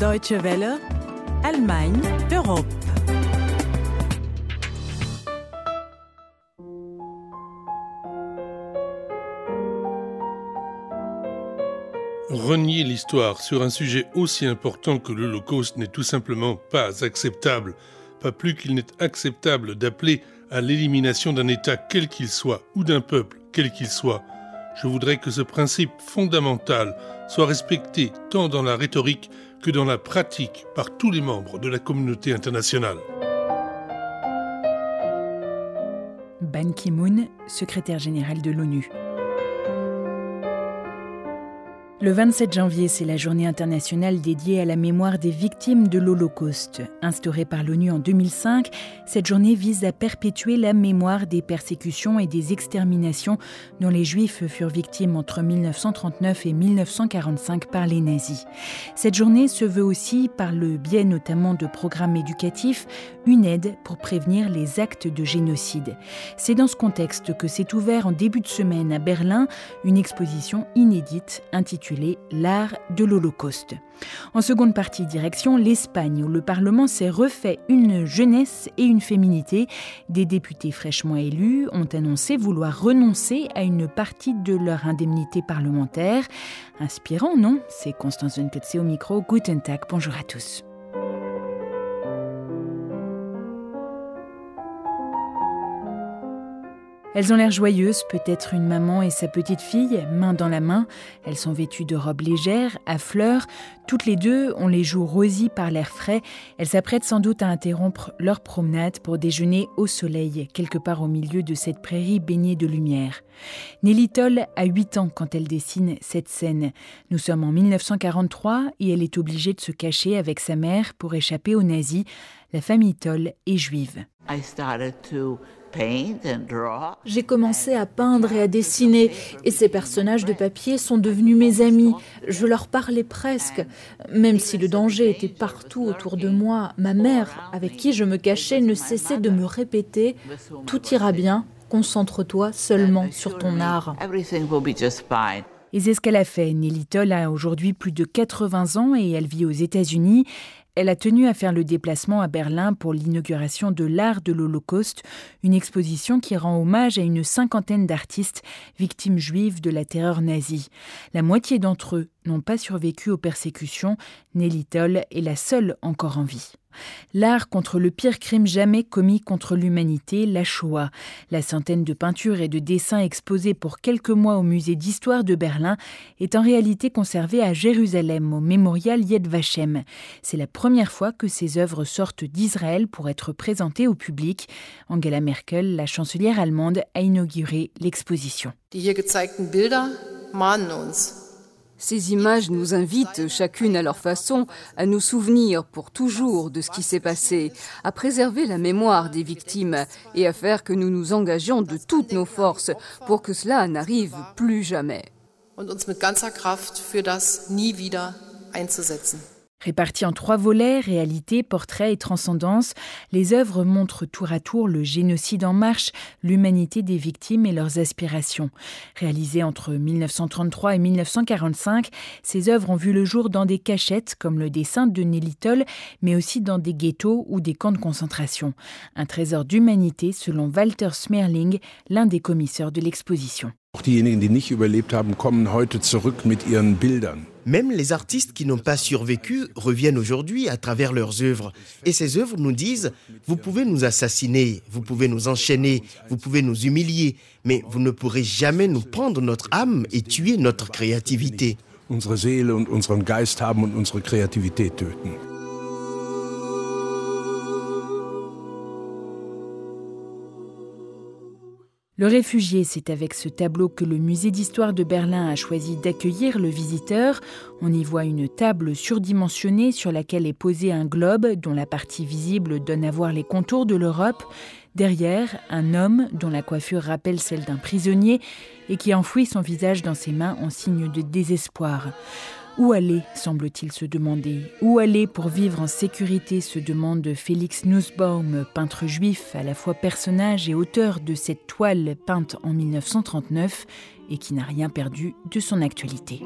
Deutsche Welle, Allemagne, Europe. Renier l'histoire sur un sujet aussi important que l'Holocauste n'est tout simplement pas acceptable, pas plus qu'il n'est acceptable d'appeler à l'élimination d'un État quel qu'il soit ou d'un peuple quel qu'il soit. Je voudrais que ce principe fondamental soit respecté tant dans la rhétorique que dans la pratique par tous les membres de la communauté internationale. Ban Ki-moon, secrétaire général de l'ONU. Le 27 janvier, c'est la journée internationale dédiée à la mémoire des victimes de l'Holocauste. Instaurée par l'ONU en 2005, cette journée vise à perpétuer la mémoire des persécutions et des exterminations dont les Juifs furent victimes entre 1939 et 1945 par les nazis. Cette journée se veut aussi, par le biais notamment de programmes éducatifs, une aide pour prévenir les actes de génocide. C'est dans ce contexte que s'est ouvert en début de semaine à Berlin une exposition inédite intitulée L'art de l'Holocauste. En seconde partie, direction l'Espagne, où le Parlement s'est refait une jeunesse et une féminité. Des députés fraîchement élus ont annoncé vouloir renoncer à une partie de leur indemnité parlementaire. Inspirant, non? C'est Constance Zenketse au micro. Guten Tag, bonjour à tous. Elles ont l'air joyeuses, peut-être une maman et sa petite fille, main dans la main. Elles sont vêtues de robes légères, à fleurs. Toutes les deux ont les joues rosies par l'air frais. Elles s'apprêtent sans doute à interrompre leur promenade pour déjeuner au soleil, quelque part au milieu de cette prairie baignée de lumière. Nelly Toll a 8 ans quand elle dessine cette scène. Nous sommes en 1943 et elle est obligée de se cacher avec sa mère pour échapper aux nazis. La famille Toll est juive. J'ai commencé à peindre et à dessiner, et ces personnages de papier sont devenus mes amis. Je leur parlais presque, même si le danger était partout autour de moi. Ma mère, avec qui je me cachais, ne cessait de me répéter ⁇ Tout ira bien, concentre-toi seulement sur ton art ⁇ et c'est ce qu'elle a fait. Nelly Toll a aujourd'hui plus de 80 ans et elle vit aux États-Unis. Elle a tenu à faire le déplacement à Berlin pour l'inauguration de l'art de l'Holocauste, une exposition qui rend hommage à une cinquantaine d'artistes victimes juives de la terreur nazie. La moitié d'entre eux n'ont pas survécu aux persécutions. Nelly Toll est la seule encore en vie. L'art contre le pire crime jamais commis contre l'humanité, la Shoah. La centaine de peintures et de dessins exposés pour quelques mois au musée d'histoire de Berlin est en réalité conservée à Jérusalem, au mémorial Yad Vashem. C'est la première fois que ces œuvres sortent d'Israël pour être présentées au public. Angela Merkel, la chancelière allemande, a inauguré l'exposition. Ces images nous invitent, chacune à leur façon, à nous souvenir pour toujours de ce qui s'est passé, à préserver la mémoire des victimes et à faire que nous nous engagions de toutes nos forces pour que cela n'arrive plus jamais. Réparties en trois volets, réalité, portrait et transcendance, les œuvres montrent tour à tour le génocide en marche, l'humanité des victimes et leurs aspirations. Réalisées entre 1933 et 1945, ces œuvres ont vu le jour dans des cachettes comme le dessin de Nelly Toll, mais aussi dans des ghettos ou des camps de concentration. Un trésor d'humanité selon Walter Smerling, l'un des commissaires de l'exposition. Même les artistes qui n'ont pas survécu reviennent aujourd'hui à travers leurs œuvres. Et ces œuvres nous disent, vous pouvez nous assassiner, vous pouvez nous enchaîner, vous pouvez nous humilier, mais vous ne pourrez jamais nous prendre notre âme et tuer notre créativité. Unsere Seele und unseren Geist haben und unsere Kreativität töten. Le réfugié, c'est avec ce tableau que le musée d'histoire de Berlin a choisi d'accueillir le visiteur. On y voit une table surdimensionnée sur laquelle est posé un globe dont la partie visible donne à voir les contours de l'Europe. Derrière, un homme dont la coiffure rappelle celle d'un prisonnier et qui enfouit son visage dans ses mains en signe de désespoir. Où aller, semble-t-il se demander Où aller pour vivre en sécurité se demande Félix Nussbaum, peintre juif, à la fois personnage et auteur de cette toile peinte en 1939 et qui n'a rien perdu de son actualité.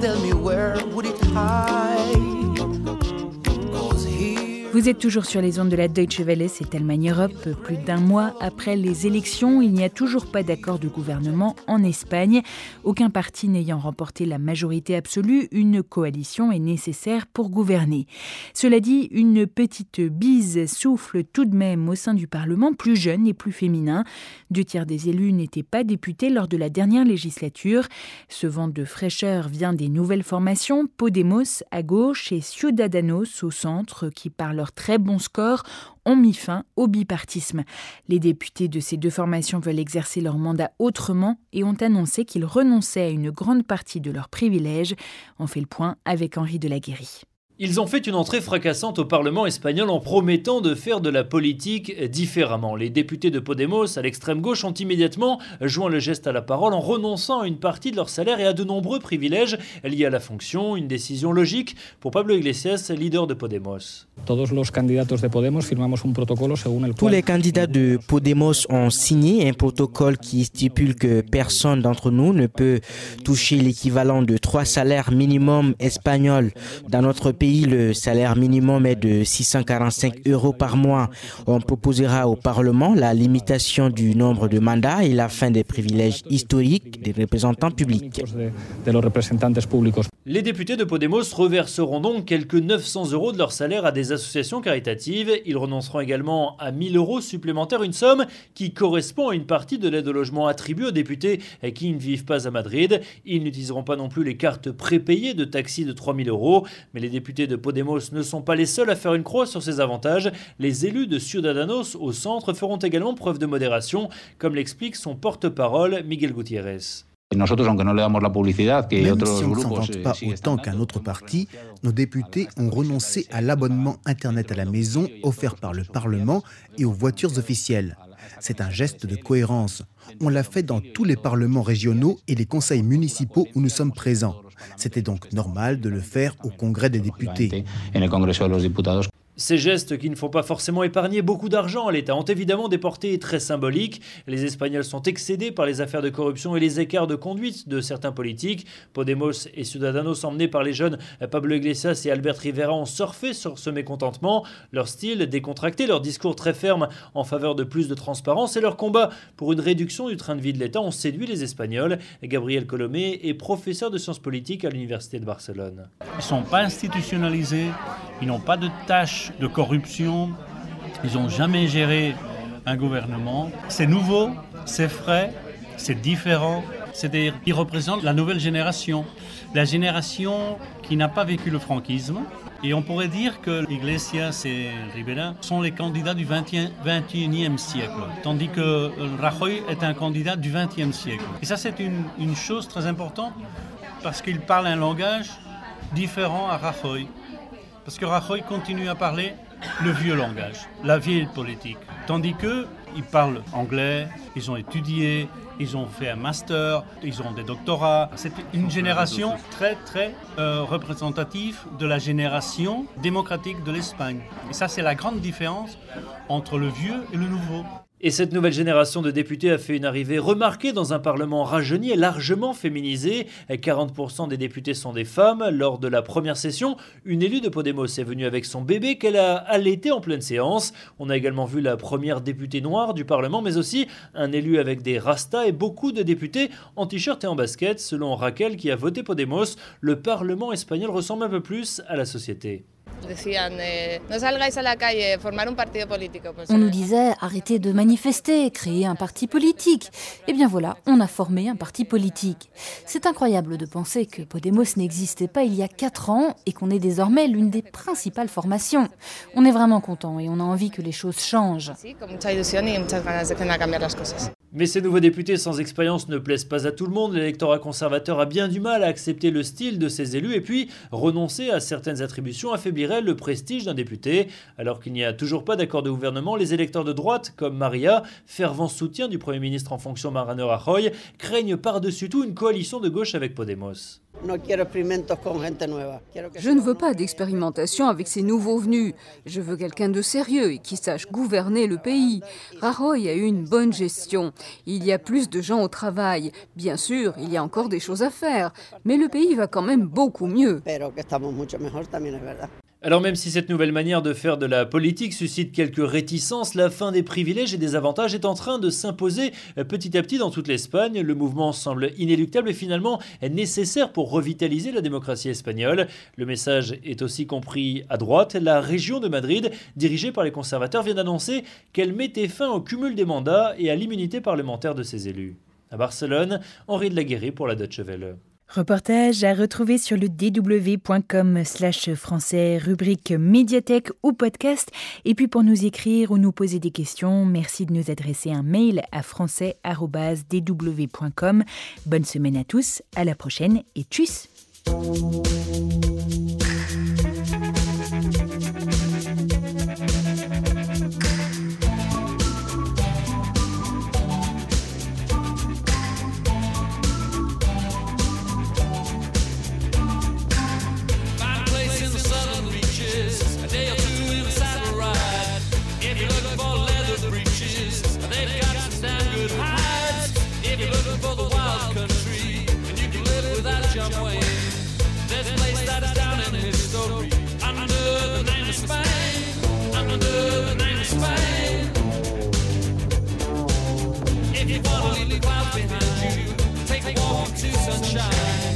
Tell me where would it hide? Vous êtes toujours sur les ondes de la Deutsche Welle, c'est Allemagne Europe. Plus d'un mois après les élections, il n'y a toujours pas d'accord de gouvernement en Espagne. Aucun parti n'ayant remporté la majorité absolue, une coalition est nécessaire pour gouverner. Cela dit, une petite bise souffle tout de même au sein du Parlement, plus jeune et plus féminin. Deux tiers des élus n'étaient pas députés lors de la dernière législature. Ce vent de fraîcheur vient des nouvelles formations, Podemos à gauche et Ciudadanos au centre, qui par leur très bon score ont mis fin au bipartisme. Les députés de ces deux formations veulent exercer leur mandat autrement et ont annoncé qu'ils renonçaient à une grande partie de leurs privilèges. On fait le point avec Henri Delaguérie. Ils ont fait une entrée fracassante au Parlement espagnol en promettant de faire de la politique différemment. Les députés de Podemos à l'extrême gauche ont immédiatement joint le geste à la parole en renonçant à une partie de leur salaire et à de nombreux privilèges liés à la fonction, une décision logique pour Pablo Iglesias, leader de Podemos. Tous les candidats de Podemos ont signé un protocole qui stipule que personne d'entre nous ne peut toucher l'équivalent de trois salaires minimum espagnols. Dans notre pays, le salaire minimum est de 645 euros par mois. On proposera au Parlement la limitation du nombre de mandats et la fin des privilèges historiques des représentants publics. Les députés de Podemos reverseront donc quelques 900 euros de leur salaire à des associations caritatives. Ils renonceront également à 1000 euros supplémentaires, une somme qui correspond à une partie de l'aide au logement attribuée aux députés qui ne vivent pas à Madrid. Ils n'utiliseront pas non plus les cartes prépayées de taxi de 3000 euros. Mais les députés de Podemos ne sont pas les seuls à faire une croix sur ces avantages. Les élus de Ciudadanos au centre feront également preuve de modération, comme l'explique son porte-parole Miguel Gutiérrez. Même si on ne s'en vante pas autant qu'un autre parti, nos députés ont renoncé à l'abonnement Internet à la maison offert par le Parlement et aux voitures officielles. C'est un geste de cohérence. On l'a fait dans tous les parlements régionaux et les conseils municipaux où nous sommes présents. C'était donc normal de le faire au Congrès des députés. Ces gestes qui ne font pas forcément épargner beaucoup d'argent à l'État ont évidemment des portées très symboliques. Les Espagnols sont excédés par les affaires de corruption et les écarts de conduite de certains politiques. Podemos et Ciudadanos, emmenés par les jeunes Pablo Iglesias et Albert Rivera, ont surfé sur ce mécontentement. Leur style décontracté, leur discours très ferme en faveur de plus de transparence et leur combat pour une réduction du train de vie de l'État ont séduit les Espagnols. Gabriel Colomé est professeur de sciences politiques à l'Université de Barcelone. Ils ne sont pas institutionnalisés, ils n'ont pas de tâches de corruption. Ils n'ont jamais géré un gouvernement. C'est nouveau, c'est frais, c'est différent. C'est-à-dire qu'ils représentent la nouvelle génération, la génération qui n'a pas vécu le franquisme. Et on pourrait dire que Iglesias et Rivera sont les candidats du 21e siècle, tandis que Rajoy est un candidat du 20e siècle. Et ça, c'est une, une chose très importante parce qu'il parle un langage différent à Rajoy. Parce que Rajoy continue à parler le vieux langage, la vieille politique. Tandis que ils parlent anglais, ils ont étudié, ils ont fait un master, ils ont des doctorats. C'est une génération très très euh, représentative de la génération démocratique de l'Espagne. Et ça, c'est la grande différence entre le vieux et le nouveau. Et cette nouvelle génération de députés a fait une arrivée remarquée dans un Parlement rajeuni et largement féminisé. 40% des députés sont des femmes. Lors de la première session, une élue de Podemos est venue avec son bébé qu'elle a allaité en pleine séance. On a également vu la première députée noire du Parlement, mais aussi un élu avec des rastas et beaucoup de députés en t-shirt et en basket. Selon Raquel, qui a voté Podemos, le Parlement espagnol ressemble un peu plus à la société. On nous disait arrêtez de manifester, créer un parti politique. Eh bien voilà, on a formé un parti politique. C'est incroyable de penser que Podemos n'existait pas il y a 4 ans et qu'on est désormais l'une des principales formations. On est vraiment content et on a envie que les choses changent. Mais ces nouveaux députés sans expérience ne plaisent pas à tout le monde. L'électorat conservateur a bien du mal à accepter le style de ses élus et puis renoncer à certaines attributions affaiblirait le prestige d'un député. Alors qu'il n'y a toujours pas d'accord de gouvernement, les électeurs de droite, comme Maria, fervent soutien du Premier ministre en fonction Mariano Rajoy, craignent par-dessus tout une coalition de gauche avec Podemos. Je ne veux pas d'expérimentation avec ces nouveaux venus. Je veux quelqu'un de sérieux et qui sache gouverner le pays. Rajoy a eu une bonne gestion. Il y a plus de gens au travail. Bien sûr, il y a encore des choses à faire, mais le pays va quand même beaucoup mieux. Alors même si cette nouvelle manière de faire de la politique suscite quelques réticences, la fin des privilèges et des avantages est en train de s'imposer petit à petit dans toute l'Espagne. Le mouvement semble inéluctable et finalement nécessaire pour revitaliser la démocratie espagnole. Le message est aussi compris à droite. La région de Madrid, dirigée par les conservateurs, vient d'annoncer qu'elle mettait fin au cumul des mandats et à l'immunité parlementaire de ses élus. À Barcelone, Henri de la Guéry pour la Deutsche Welle. Reportage à retrouver sur le dw.com slash français, rubrique médiathèque ou podcast. Et puis pour nous écrire ou nous poser des questions, merci de nous adresser un mail à français.dw.com. Bonne semaine à tous, à la prochaine et tchuss Chum Wayne. This place that's down in history, under the name of Spain, under the name of Spain. If you wanna leave the clouds behind you, take a walk into sunshine.